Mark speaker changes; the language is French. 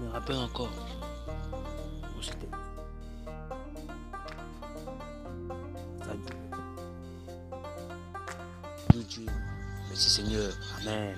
Speaker 1: Me Rappelle encore. Où c'était Ça, Dieu. Merci Seigneur. Amen.